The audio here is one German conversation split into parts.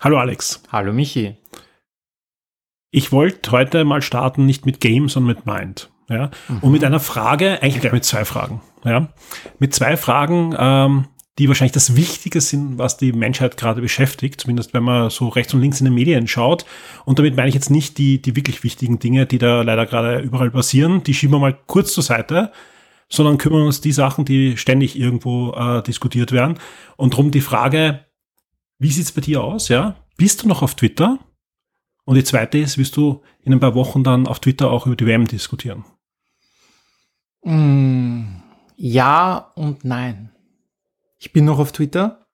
Hallo Alex. Hallo Michi. Ich wollte heute mal starten, nicht mit Game, sondern mit Mind. Ja? Mhm. Und mit einer Frage, eigentlich gleich mit zwei Fragen. Ja? Mit zwei Fragen, ähm, die wahrscheinlich das Wichtige sind, was die Menschheit gerade beschäftigt, zumindest wenn man so rechts und links in den Medien schaut. Und damit meine ich jetzt nicht die, die wirklich wichtigen Dinge, die da leider gerade überall passieren, die schieben wir mal kurz zur Seite, sondern kümmern uns die Sachen, die ständig irgendwo äh, diskutiert werden. Und darum die Frage, wie sieht's bei dir aus? Ja, bist du noch auf Twitter? Und die zweite ist, wirst du in ein paar Wochen dann auf Twitter auch über die WM diskutieren? Mm, ja und nein. Ich bin noch auf Twitter.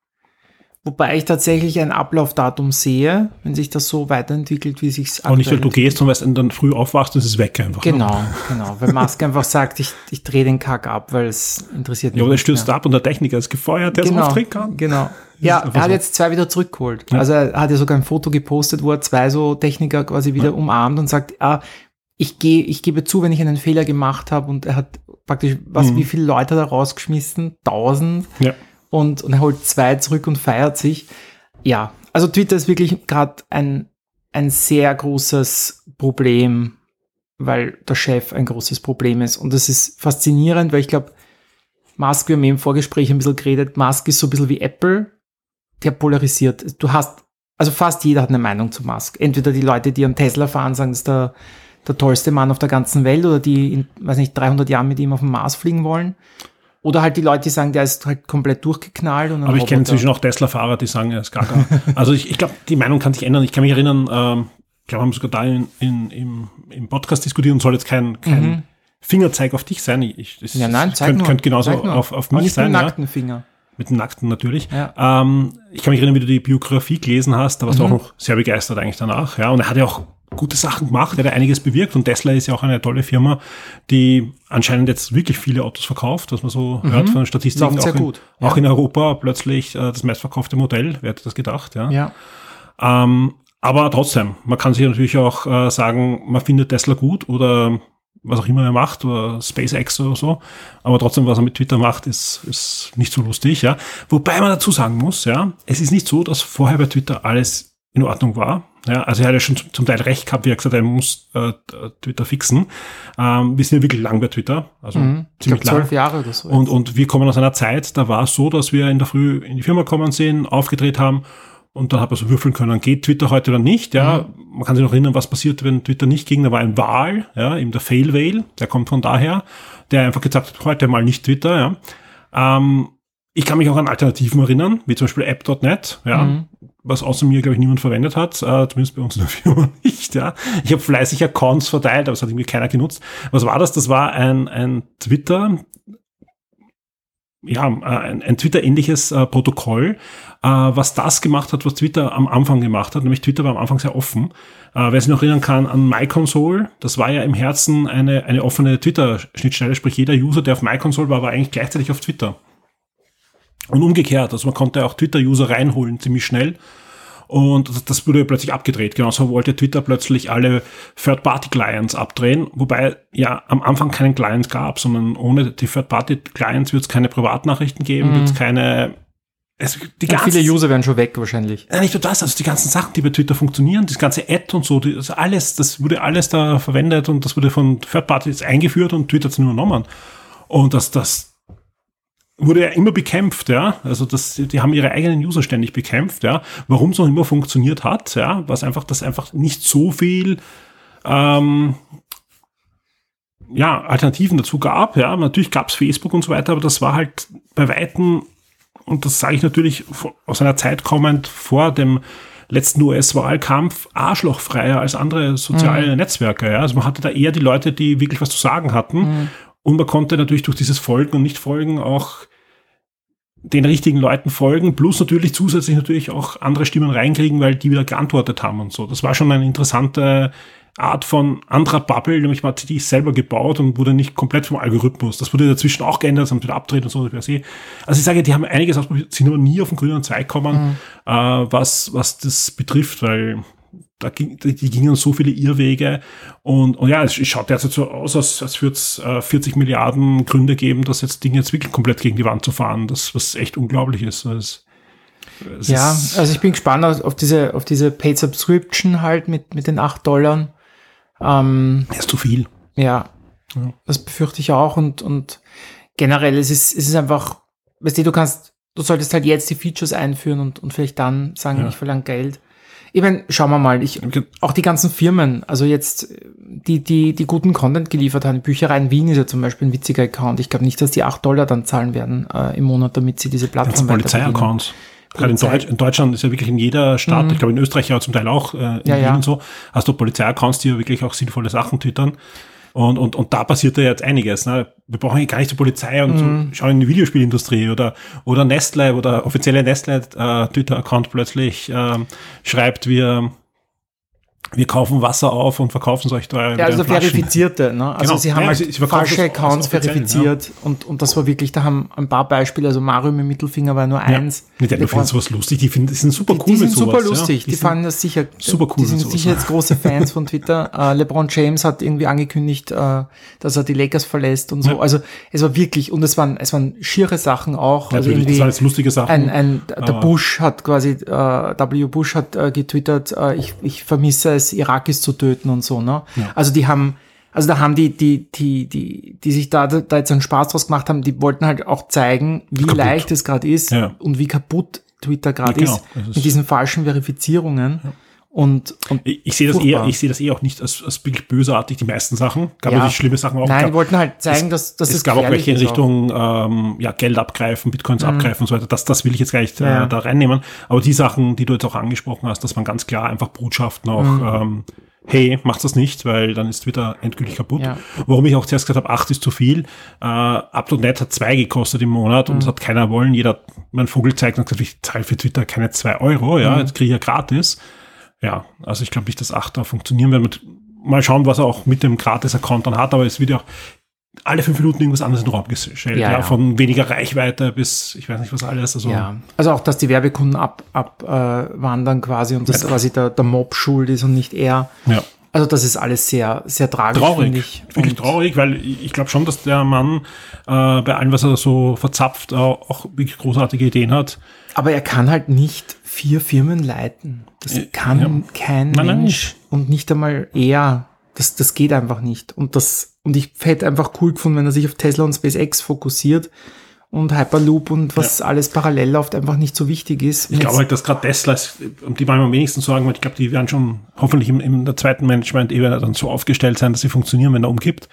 Wobei ich tatsächlich ein Ablaufdatum sehe, wenn sich das so weiterentwickelt, wie sich es Auch nicht, weil du gehst und weißt, dann früh aufwachst und es ist weg einfach. Ne? Genau, ne? genau. Weil Musk einfach sagt, ich, ich drehe den Kack ab, weil es interessiert mich. Ja, aber der stürzt ab und der Techniker ist gefeuert, der genau, es aufdrehen kann. Genau. Ja, er hat so. jetzt zwei wieder zurückgeholt. Ja. Also er hat ja sogar ein Foto gepostet, wo er zwei so Techniker quasi wieder ja. umarmt und sagt, ah, ich gehe, ich gebe zu, wenn ich einen Fehler gemacht habe und er hat praktisch, was, mhm. wie viele Leute da rausgeschmissen? Tausend. Ja und, und er holt zwei zurück und feiert sich. Ja, also Twitter ist wirklich gerade ein, ein sehr großes Problem, weil der Chef ein großes Problem ist. Und das ist faszinierend, weil ich glaube, Musk, wir haben im Vorgespräch ein bisschen geredet, Musk ist so ein bisschen wie Apple, der polarisiert. Du hast, also fast jeder hat eine Meinung zu Musk. Entweder die Leute, die einen Tesla fahren, sagen, das ist der, der tollste Mann auf der ganzen Welt oder die in, weiß nicht, 300 Jahren mit ihm auf dem Mars fliegen wollen. Oder halt die Leute, die sagen, der ist halt komplett durchgeknallt. Und Aber ich kenne inzwischen auch Tesla-Fahrer, die sagen, er ist gar gar. also ich, ich glaube, die Meinung kann sich ändern. Ich kann mich erinnern, ähm, ich glaube, wir haben sogar da in, in, im, im Podcast diskutiert und soll jetzt kein, kein mhm. Fingerzeig auf dich sein. Ich, das, ja, nein, zeig könnte könnt genauso auf, auf mich sein. Mit dem nackten ja. Finger. Mit dem nackten natürlich. Ja. Ähm, ich kann mich erinnern, wie du die Biografie gelesen hast, da warst mhm. du auch noch sehr begeistert eigentlich danach. Ja, und er hat ja auch gute Sachen gemacht, er hat einiges bewirkt und Tesla ist ja auch eine tolle Firma, die anscheinend jetzt wirklich viele Autos verkauft, was man so mhm. hört von den Statistiken. Auch, in, ja. auch in Europa plötzlich äh, das meistverkaufte Modell, wer hätte das gedacht, ja. ja. Ähm, aber trotzdem, man kann sich natürlich auch äh, sagen, man findet Tesla gut oder was auch immer er macht oder SpaceX oder so. Aber trotzdem, was er mit Twitter macht, ist, ist nicht so lustig, ja. Wobei man dazu sagen muss, ja, es ist nicht so, dass vorher bei Twitter alles in Ordnung war. Ja, also er hat ja schon zum Teil recht gehabt, wie er gesagt hat, er muss äh, Twitter fixen. Ähm, wir sind ja wirklich lang bei Twitter, also mhm. ziemlich lang. Zwölf Jahre oder so. Und, und wir kommen aus einer Zeit, da war es so, dass wir in der Früh in die Firma kommen sehen, aufgedreht haben und dann hat man so würfeln können, geht Twitter heute oder nicht. Ja, mhm. man kann sich noch erinnern, was passiert, wenn Twitter nicht ging. Da war ein Wahl, ja, eben der Fail Whale, der kommt von daher, der einfach gesagt hat, heute mal nicht Twitter. Ja. Ähm, ich kann mich auch an Alternativen erinnern, wie zum Beispiel app.net, ja, mhm. was außer mir, glaube ich, niemand verwendet hat, äh, zumindest bei uns in der Firma nicht, ja. Ich habe fleißig Accounts verteilt, aber es hat irgendwie keiner genutzt. Was war das? Das war ein, ein Twitter, ja, äh, ein, ein Twitter-ähnliches äh, Protokoll, äh, was das gemacht hat, was Twitter am Anfang gemacht hat. Nämlich Twitter war am Anfang sehr offen. Äh, wer sich noch erinnern kann an MyConsole, das war ja im Herzen eine, eine offene Twitter-Schnittstelle, sprich jeder User, der auf MyConsole war, war eigentlich gleichzeitig auf Twitter. Und umgekehrt, also man konnte auch Twitter-User reinholen ziemlich schnell. Und das wurde plötzlich abgedreht. Genauso wollte Twitter plötzlich alle Third-Party-Clients abdrehen, wobei ja am Anfang keinen Client gab, sondern ohne die Third-Party-Clients wird es keine Privatnachrichten geben, mhm. wird es keine es, die ja, viele User werden schon weg wahrscheinlich. Ja, nicht nur das, also die ganzen Sachen, die bei Twitter funktionieren, das ganze Ad und so, das alles, das wurde alles da verwendet und das wurde von Third Parties eingeführt und Twitter hat es nur übernommen. Und das, das, wurde ja immer bekämpft, ja. Also das, die haben ihre eigenen User ständig bekämpft, ja. Warum es noch immer funktioniert hat, ja, was einfach, dass einfach nicht so viel ähm, ja, Alternativen dazu gab, ja. Natürlich gab es Facebook und so weiter, aber das war halt bei Weitem, und das sage ich natürlich aus einer Zeit kommend vor dem letzten US-Wahlkampf arschlochfreier als andere soziale mhm. Netzwerke. Ja? Also man hatte da eher die Leute, die wirklich was zu sagen hatten. Mhm. Und man konnte natürlich durch dieses Folgen und Nicht-Folgen auch den richtigen Leuten folgen, plus natürlich zusätzlich natürlich auch andere Stimmen reinkriegen, weil die wieder geantwortet haben und so. Das war schon eine interessante Art von anderer Bubble, nämlich man hat die selber gebaut und wurde nicht komplett vom Algorithmus. Das wurde dazwischen auch geändert, das haben wieder abdreht und so. Also ich sage, die haben einiges ausprobiert, sind aber nie auf den grünen Zweig gekommen, mhm. äh, was, was das betrifft, weil da ging, die, gingen so viele Irrwege und, und ja, es, es schaut derzeit so aus, als, als würde es äh, 40 Milliarden Gründe geben, dass jetzt Dinge jetzt wirklich komplett gegen die Wand zu fahren, das was echt unglaublich ist. Es ja, also ich bin gespannt auf, auf, diese, auf diese Paid Subscription halt mit, mit den 8 Dollar. Ähm, ist zu viel. Ja, ja, das befürchte ich auch und, und generell, es ist, es ist einfach, weißt du, du kannst, du solltest halt jetzt die Features einführen und, und vielleicht dann sagen, ja. ich verlange Geld. Ich meine, schauen wir mal, ich, auch die ganzen Firmen, also jetzt, die, die, die guten Content geliefert haben, Büchereien Wien ist ja zum Beispiel ein witziger Account. Ich glaube nicht, dass die 8 Dollar dann zahlen werden äh, im Monat, damit sie diese Plattform Polizei-Accounts. Gerade in, Deutsch, in, Deutschland ist ja wirklich in jeder Stadt, mhm. ich glaube in Österreich ja zum Teil auch, äh, in ja, Wien ja. und so, hast du Polizei-Accounts, die ja wirklich auch sinnvolle Sachen twittern. Und, und, und da passiert ja jetzt einiges. Ne? Wir brauchen ja gar nicht zur Polizei und mhm. so, schauen in die Videospielindustrie oder, oder Nestle oder offizielle Nestle äh, Twitter-Account plötzlich äh, schreibt, wir wir kaufen Wasser auf und verkaufen solche teuer. Ja, also verifizierte, ne? Also genau. sie haben ja, halt sie, sie falsche Accounts verifiziert ja. und, und das war wirklich, da haben ein paar Beispiele, also Mario mit Mittelfinger war nur ja. eins. Mit der finden sowas lustig, die finden, die sind super cool die, die sind super sowas, lustig, ja. die, die fanden das sicher, super cool die sind sicher jetzt große Fans von Twitter. uh, LeBron James hat irgendwie angekündigt, uh, dass er die Lakers verlässt und so. Also es war wirklich, und es waren, es waren schiere Sachen auch. also irgendwie das waren jetzt lustige Sachen. Ein, ein, der Bush hat quasi, uh, W. Bush hat getwittert, ich, ich vermisse es, Irakis zu töten und so, ne? Ja. Also die haben, also da haben die, die, die, die, die sich da, da jetzt einen Spaß draus gemacht haben, die wollten halt auch zeigen, wie kaputt. leicht es gerade ist ja. und wie kaputt Twitter gerade ja, genau. ist mit diesen falschen Verifizierungen. Ja. Und, und ich, ich sehe das eher, ich sehe das eh auch nicht als, als wirklich bösartig, die meisten Sachen. Gab ja wirklich schlimme Sachen auch. Nein, gab, wollten halt zeigen, dass, dass es, es gab auch welche in Richtung ähm, ja, Geld abgreifen, Bitcoins mhm. abgreifen und so weiter. Das, das will ich jetzt gar nicht äh, ja. da reinnehmen. Aber die Sachen, die du jetzt auch angesprochen hast, dass man ganz klar einfach Botschaften auch mhm. ähm, hey, macht das nicht, weil dann ist Twitter endgültig kaputt. Ja. Warum ich auch zuerst gesagt habe, acht ist zu viel. Äh, UpToNet hat zwei gekostet im Monat mhm. und das hat keiner wollen. Jeder, mein Vogel zeigt und gesagt, ich zahle für Twitter keine zwei Euro, ja, mhm. jetzt kriege ich ja gratis. Ja, also ich glaube nicht, dass acht da funktionieren wird. Mal schauen, was er auch mit dem Gratis-Account dann hat, aber es wird ja auch alle fünf Minuten irgendwas anderes in den Raum gestellt. Ja, ja, Von weniger Reichweite bis, ich weiß nicht was alles. Also, ja. also auch, dass die Werbekunden abwandern ab, äh, quasi und das ja. quasi der, der Mob schuld ist und nicht er. Ja. Also das ist alles sehr, sehr tragisch, traurig, ich. Wirklich traurig, weil ich glaube schon, dass der Mann äh, bei allem, was er so verzapft, auch, auch wirklich großartige Ideen hat. Aber er kann halt nicht vier Firmen leiten. Das äh, kann ja. kein nein, Mensch nein. und nicht einmal er. Das, das geht einfach nicht. Und das, und ich hätte einfach cool gefunden, wenn er sich auf Tesla und SpaceX fokussiert und Hyperloop und was ja. alles parallel läuft, einfach nicht so wichtig ist. Ich glaube halt, dass gerade Tesla, um die wir am wenigsten sorgen, weil ich glaube, die werden schon hoffentlich im, in der zweiten Management-Ebene dann so aufgestellt sein, dass sie funktionieren, wenn er umkippt.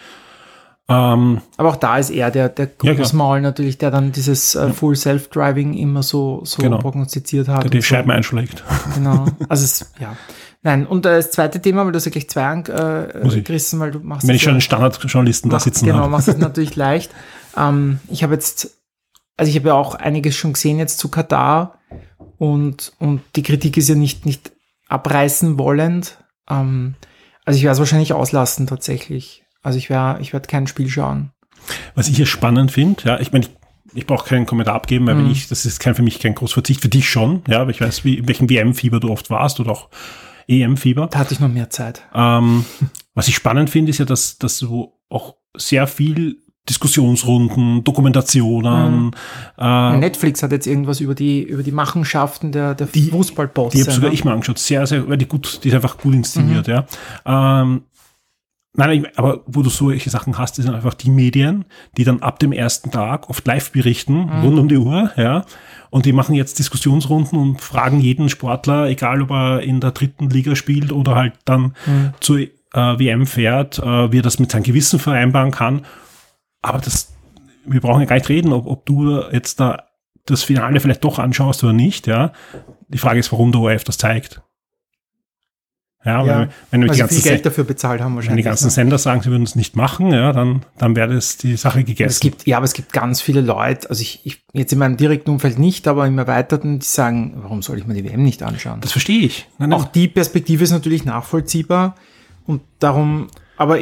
Ähm, Aber auch da ist er der, der Großmaul ja, natürlich, der dann dieses äh, Full Self-Driving immer so, so genau. prognostiziert hat. Der die Scheiben so. einschlägt. Genau. Also es, ja. Nein, und das zweite Thema, weil du hast ja gleich zwei angerissen, äh, weil du machst Wenn ich schon einen Standardjournalisten da sitzen Genau, machst es natürlich leicht. Ähm, ich habe jetzt, also ich habe ja auch einiges schon gesehen jetzt zu Katar und, und die Kritik ist ja nicht, nicht abreißen wollend. Ähm, also ich werde es wahrscheinlich auslassen tatsächlich. Also ich werde ich werd kein Spiel schauen. Was ich hier spannend finde, ja, ich meine, ich, ich brauche keinen Kommentar abgeben, weil mhm. ich, das ist kein, für mich kein großer Verzicht, für dich schon, ja, aber ich weiß, wie, in welchem WM-Fieber du oft warst oder auch EM-Fieber. Da hatte ich noch mehr Zeit. Ähm, was ich spannend finde, ist ja, dass, dass du auch sehr viel Diskussionsrunden, Dokumentationen. Mhm. Äh, Netflix hat jetzt irgendwas über die, über die Machenschaften der, der die, Fußballbosse. Die habe sogar ne? ich mal angeschaut. Sehr, sehr, weil die gut, die ist einfach gut inszeniert, mhm. ja. Ähm, Nein, aber wo du solche Sachen hast, sind einfach die Medien, die dann ab dem ersten Tag oft live berichten, mhm. rund um die Uhr, ja. Und die machen jetzt Diskussionsrunden und fragen jeden Sportler, egal ob er in der dritten Liga spielt oder halt dann mhm. zur äh, WM fährt, äh, wie er das mit seinem Gewissen vereinbaren kann. Aber das, wir brauchen ja gar nicht reden, ob, ob du jetzt da das Finale vielleicht doch anschaust oder nicht, ja. Die Frage ist, warum der ORF das zeigt. Ja, ja, wenn, wenn wir die ganzen Geld dafür bezahlt haben wahrscheinlich. Wenn die ganzen Sender sagen, sie würden es nicht machen, ja, dann, dann wäre das die Sache gegessen. Es gibt, ja, aber es gibt ganz viele Leute, also ich, ich jetzt in meinem direkten Umfeld nicht, aber im Erweiterten, die sagen, warum soll ich mir die WM nicht anschauen? Das verstehe ich. Nein, nein. Auch die Perspektive ist natürlich nachvollziehbar und darum aber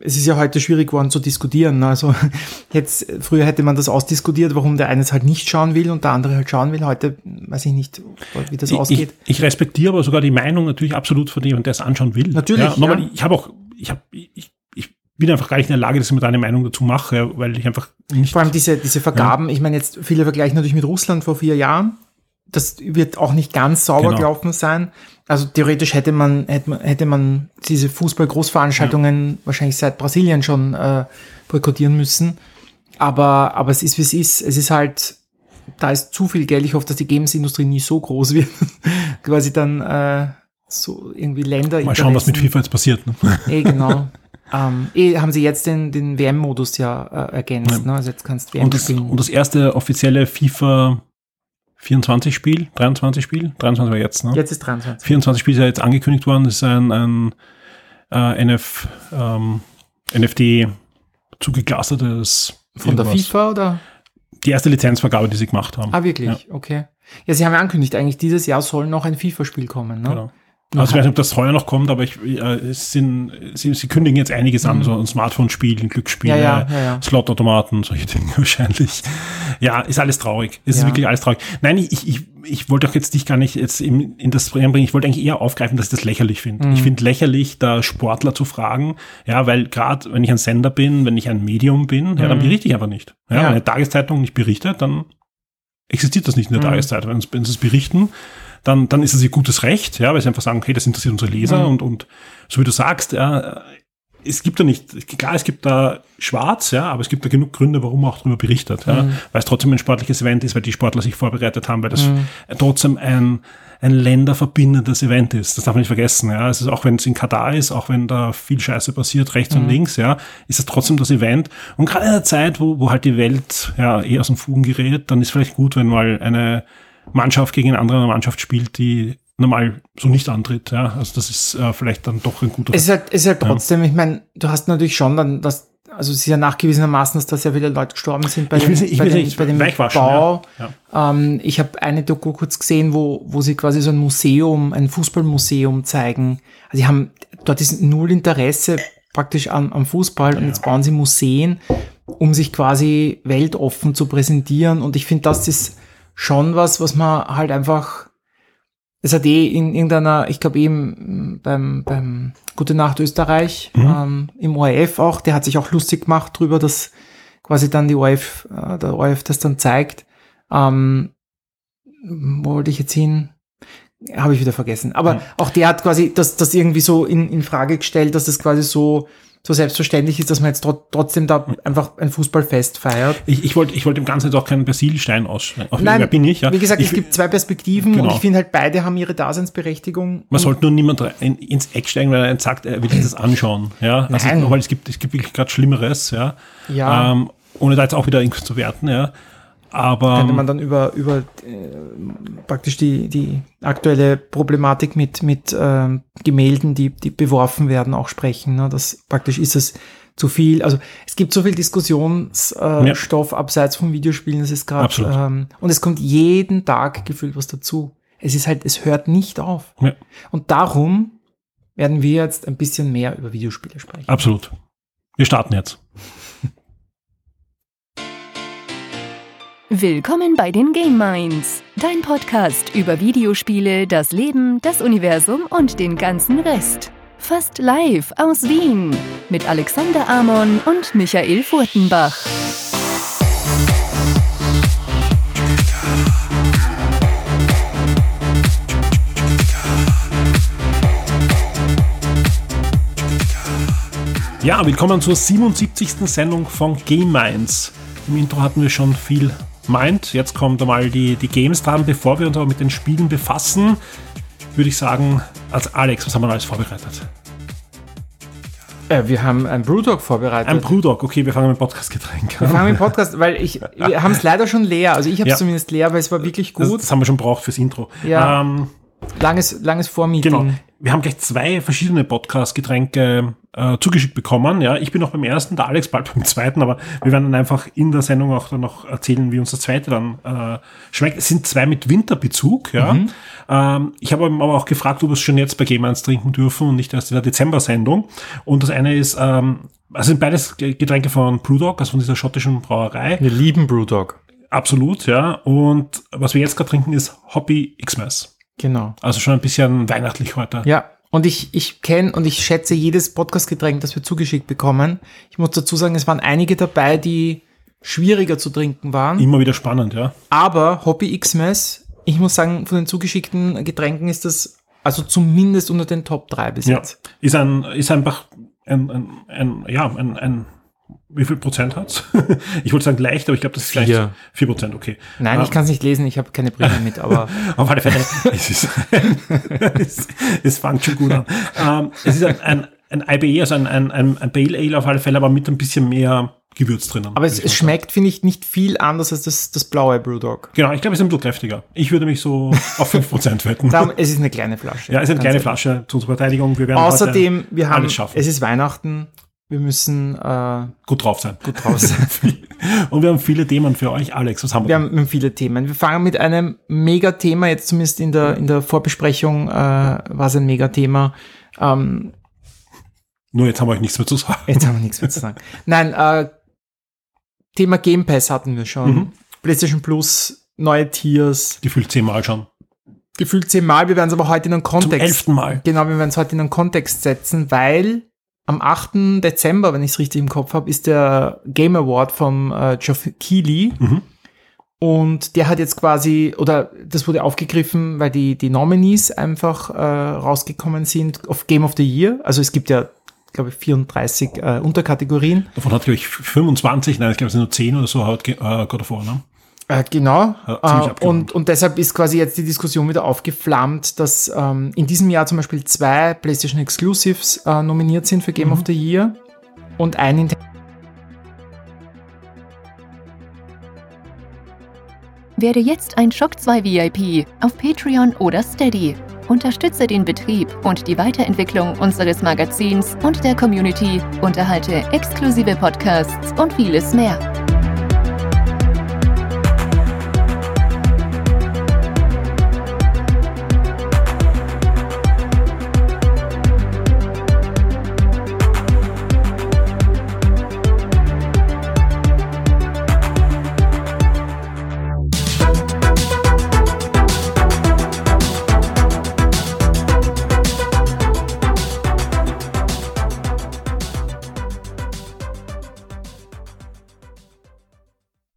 es ist ja heute schwierig geworden zu diskutieren. Ne? Also jetzt, früher hätte man das ausdiskutiert, warum der eine es halt nicht schauen will und der andere halt schauen will. Heute weiß ich nicht, wie das ich, ausgeht. Ich, ich, respektiere aber sogar die Meinung natürlich absolut von jemandem, der es anschauen will. Natürlich. Ja, nochmal, ja. ich habe auch, ich habe, ich, ich bin einfach gar nicht in der Lage, dass ich mir da eine Meinung dazu mache, weil ich einfach nicht. Vor allem diese, diese Vergaben, ja. ich meine jetzt, viele vergleichen natürlich mit Russland vor vier Jahren das wird auch nicht ganz sauber Genau. gelaufen sein. Also theoretisch hätte man, hätte man, hätte man diese Fußball-Großveranstaltungen wahrscheinlich seit Brasilien schon äh, boykottieren müssen. Aber, aber es ist, wie es ist. Es ist halt, da ist zu viel Geld. Ich hoffe, dass die Games-Industrie nie so groß wird. Quasi dann äh, so irgendwie Länder. Mal schauen, was mit FIFA jetzt passiert. Ne? Eh, genau. ähm, eh, haben sie jetzt den, den WM-Modus ja äh, ergänzt. Ja. Ne? Also jetzt kannst du WM Und das, spielen. und das erste offizielle FIFA 24 Spiel, 23 Spiel, 23 war jetzt, ne? jetzt ist 23. 24 Spiel ist ja jetzt angekündigt worden, das ist ein, ein äh, NF, ähm, NFT zugeclustertes Von der irgendwas. FIFA oder? Die erste Lizenzvergabe, die sie gemacht haben. Ah, wirklich? Okay. Ja, sie haben ja angekündigt, eigentlich dieses Jahr soll noch ein FIFA-Spiel kommen. Ne? Genau. Also ich weiß nicht, ob das heuer noch kommt, aber ich, äh, es sind, sie, sie kündigen jetzt einiges an, so ein Smartphone-Spiel, ein Glücksspiel, Mhm. Ja, ja, ja. Slotautomaten, solche Dinge wahrscheinlich. Ja, ist alles traurig. Es ist wirklich alles traurig. Nein, ich, ich, ich wollte doch jetzt dich gar nicht jetzt in, in das bringen. Ich wollte eigentlich eher aufgreifen, dass ich das lächerlich finde. Mhm. Ich finde lächerlich, da Sportler zu fragen, ja, weil gerade wenn ich ein Sender bin, wenn ich ein Medium bin, ja, dann berichte ich einfach nicht. Ja, Mhm. Wenn eine Tageszeitung nicht berichtet, dann existiert das nicht in der Mhm. Tageszeitung. Wenn, wenn sie es berichten, dann, dann ist es ihr gutes Recht, ja, weil sie einfach sagen, okay, das interessiert unsere Leser Mhm. und, und so wie du sagst, ja, es gibt da nicht, klar, es gibt da schwarz, ja, aber es gibt da genug Gründe, warum man auch darüber berichtet, ja, Mhm. weil es trotzdem ein sportliches Event ist, weil die Sportler sich vorbereitet haben, weil das trotzdem ein, ein länderverbindendes Event ist. Das darf man nicht vergessen, ja. Es ist auch wenn es in Katar ist, auch wenn da viel Scheiße passiert, rechts und links, ja, ist es trotzdem das Event. Und gerade in der Zeit, wo, wo halt die Welt ja eh aus dem Fugen gerät, dann ist vielleicht gut, wenn mal eine Mannschaft gegen eine andere Mannschaft spielt, die normal so nicht antritt, ja. Also das ist äh, vielleicht dann doch ein guter Es ist halt, es ist halt trotzdem, ich meine, du hast natürlich schon dann das, also es ist ja nachgewiesenermaßen, dass da sehr viele Leute gestorben sind bei Ich dem, nicht- ich bei dem, nicht bei dem Bau. ja. Ähm, ich habe eine Doku kurz gesehen, wo, wo sie quasi so ein Museum, ein Fußballmuseum zeigen. Also sie haben, dort ist null Interesse praktisch am, am Fußball und jetzt bauen sie Museen, um sich quasi weltoffen zu präsentieren. Und ich finde, das ist schon was, was man halt einfach, es hat eh in irgendeiner, ich glaube eben beim, beim Gute Nacht Österreich, ähm, im ORF auch, der hat sich auch lustig gemacht drüber, dass quasi dann die ORF, äh, der ORF das dann zeigt. Ähm, wo wollte ich jetzt hin? Habe ich wieder vergessen. Aber Ja. auch der hat quasi das, das irgendwie so in, in Frage gestellt, dass das quasi so, so selbstverständlich ist, dass man jetzt tro trotzdem da einfach ein Fußballfest feiert. Ich, ich wollte ich wollte dem Ganzen jetzt auch keinen Persilstein ausschneiden. Auf Nein, wer bin ich, ja. Wie gesagt, ich, es gibt zwei Perspektiven Genau. und ich finde halt, beide haben ihre Daseinsberechtigung. Man sollte nur niemand rein- ins Eck steigen, weil er sagt, er will sich das anschauen. Ja, also, Nein. weil es gibt, es gibt wirklich gerade Schlimmeres, ja. Ja. Ähm, ohne da jetzt auch wieder irgendwas zu werten, ja. Aber könnte man dann über, über äh, praktisch die, die aktuelle Problematik mit, mit ähm, Gemälden, die, die beworfen werden, auch sprechen. Ne? Das praktisch ist es zu viel. Also es gibt so viel Diskussionsstoff äh, Ja. Abseits von Videospielen. Es ist gerade ähm, und es kommt jeden Tag gefühlt was dazu. Es ist halt, es hört nicht auf. ja, Und darum werden wir jetzt ein bisschen mehr über Videospiele sprechen. absolut. Wir starten jetzt. Willkommen bei den Game Minds, dein Podcast über Videospiele, das Leben, das Universum und den ganzen Rest. Fast live aus Wien mit Alexander Amon und Michael Furtenbach. Ja, willkommen zur 77. Sendung von Game Minds. Im Intro hatten wir schon viel Mind. Jetzt kommt einmal die, die Games dran. Bevor wir uns aber mit den Spielen befassen, würde ich sagen, als Alex, was haben wir alles vorbereitet? Äh, wir haben ein Brewdog vorbereitet. Ein Brewdog. Okay, wir fangen mit Podcast-Getränk wir an. fangen mit dem Podcast, weil ich, wir haben es leider schon leer. Also ich habe es Ja. zumindest leer, weil es war wirklich Das, gut. das haben wir schon braucht fürs Intro. Ja. Ähm, Langes, langes Vormeeting. Genau. Wir haben gleich zwei verschiedene Podcast-Getränke äh, zugeschickt bekommen. Ja, ich bin noch beim ersten, der Alex bald beim zweiten, aber wir werden dann einfach in der Sendung auch dann noch erzählen, wie uns das zweite dann äh, schmeckt. Es sind zwei mit Winterbezug. Ja. Ähm, ich habe aber auch gefragt, ob wir es schon jetzt bei Game 1 trinken dürfen und nicht erst in der Dezember-Sendung. Und das eine ist, ähm, also sind beides Ge- Getränke von Brewdog, also von dieser schottischen Brauerei. Wir lieben Brewdog. Absolut, ja. Und was wir jetzt gerade trinken, ist Hoppy Xmas. Genau. Also schon ein bisschen weihnachtlich heute. Ja. Und ich, ich kenne und ich schätze jedes Podcast-Getränk, das wir zugeschickt bekommen. Ich muss dazu sagen, es waren einige dabei, die schwieriger zu trinken waren. Immer wieder spannend, ja. Aber Hobby Xmas ich muss sagen, von den zugeschickten Getränken ist das also zumindest unter den Top 3 bis Ja. jetzt. Ist ein, ist einfach ein, ein, ein ja, ein, ein, wie viel Prozent hat's? ich wollte sagen leicht, aber ich glaube, das ist Vier. vielleicht vier Prozent, okay. Nein, Ah. ich kann es nicht lesen, ich habe keine Brille mit, aber Auf alle Fälle, es, ist, es, es fängt schon gut an. Ähm, es ist ein, ein, ein IBE, also ein, ein, ein, ein Pale Ale auf alle Fälle, aber mit ein bisschen mehr Gewürz drinnen. aber es, es schmeckt, finde ich, nicht viel anders als das, das blaue Brewdog. Genau, ich glaube, es ist ein bisschen kräftiger. Ich würde mich so auf 5% wetten. Darum, es ist eine kleine Flasche. ja, es ist eine kleine ehrlich. Flasche zur unserer Verteidigung. Wir werden Außerdem, wir haben, alles schaffen. es ist Weihnachten, wir müssen äh, gut drauf sein. gut raus sein. Und wir haben viele Themen für euch. Alex, was haben wir? Wir haben, viele Themen. Wir fangen mit einem Megathema, jetzt zumindest in der, in der Vorbesprechung äh, war es ein Megathema. Ähm, Nur jetzt haben wir euch nichts mehr zu sagen. jetzt haben wir nichts mehr zu sagen. Nein, äh, Thema Game Pass hatten wir schon. Mhm. PlayStation Plus, neue Tiers, Gefühlt zehnmal schon. gefühlt zehnmal. Wir werden es aber heute in einen Zum Kontext elften Mal. Genau, wir werden es heute in einen Kontext setzen, weil am 8. Dezember, wenn ich es richtig im Kopf habe, ist der Game Award vom äh, Geoff Keighley. Mhm. Und der hat jetzt quasi, oder das wurde aufgegriffen, weil die, die Nominees einfach äh, rausgekommen sind auf Game of the Year. Also es gibt ja, glaube ich, 34 äh, Unterkategorien. Davon hat, glaube ich, 25, nein, ich glaube, es sind nur 10 oder so, hat äh, God of War, ne? Äh, genau. Ja, ziemlich äh, und, und deshalb ist quasi jetzt die Diskussion wieder aufgeflammt, dass ähm, in diesem Jahr zum Beispiel zwei PlayStation Exclusives äh, nominiert sind für Game Mhm. of the Year und ein Nintendo. Werde jetzt ein Shock 2 VIP auf Patreon oder Steady. Unterstütze den Betrieb und die Weiterentwicklung unseres Magazins und der Community, unterhalte exklusive Podcasts und vieles mehr.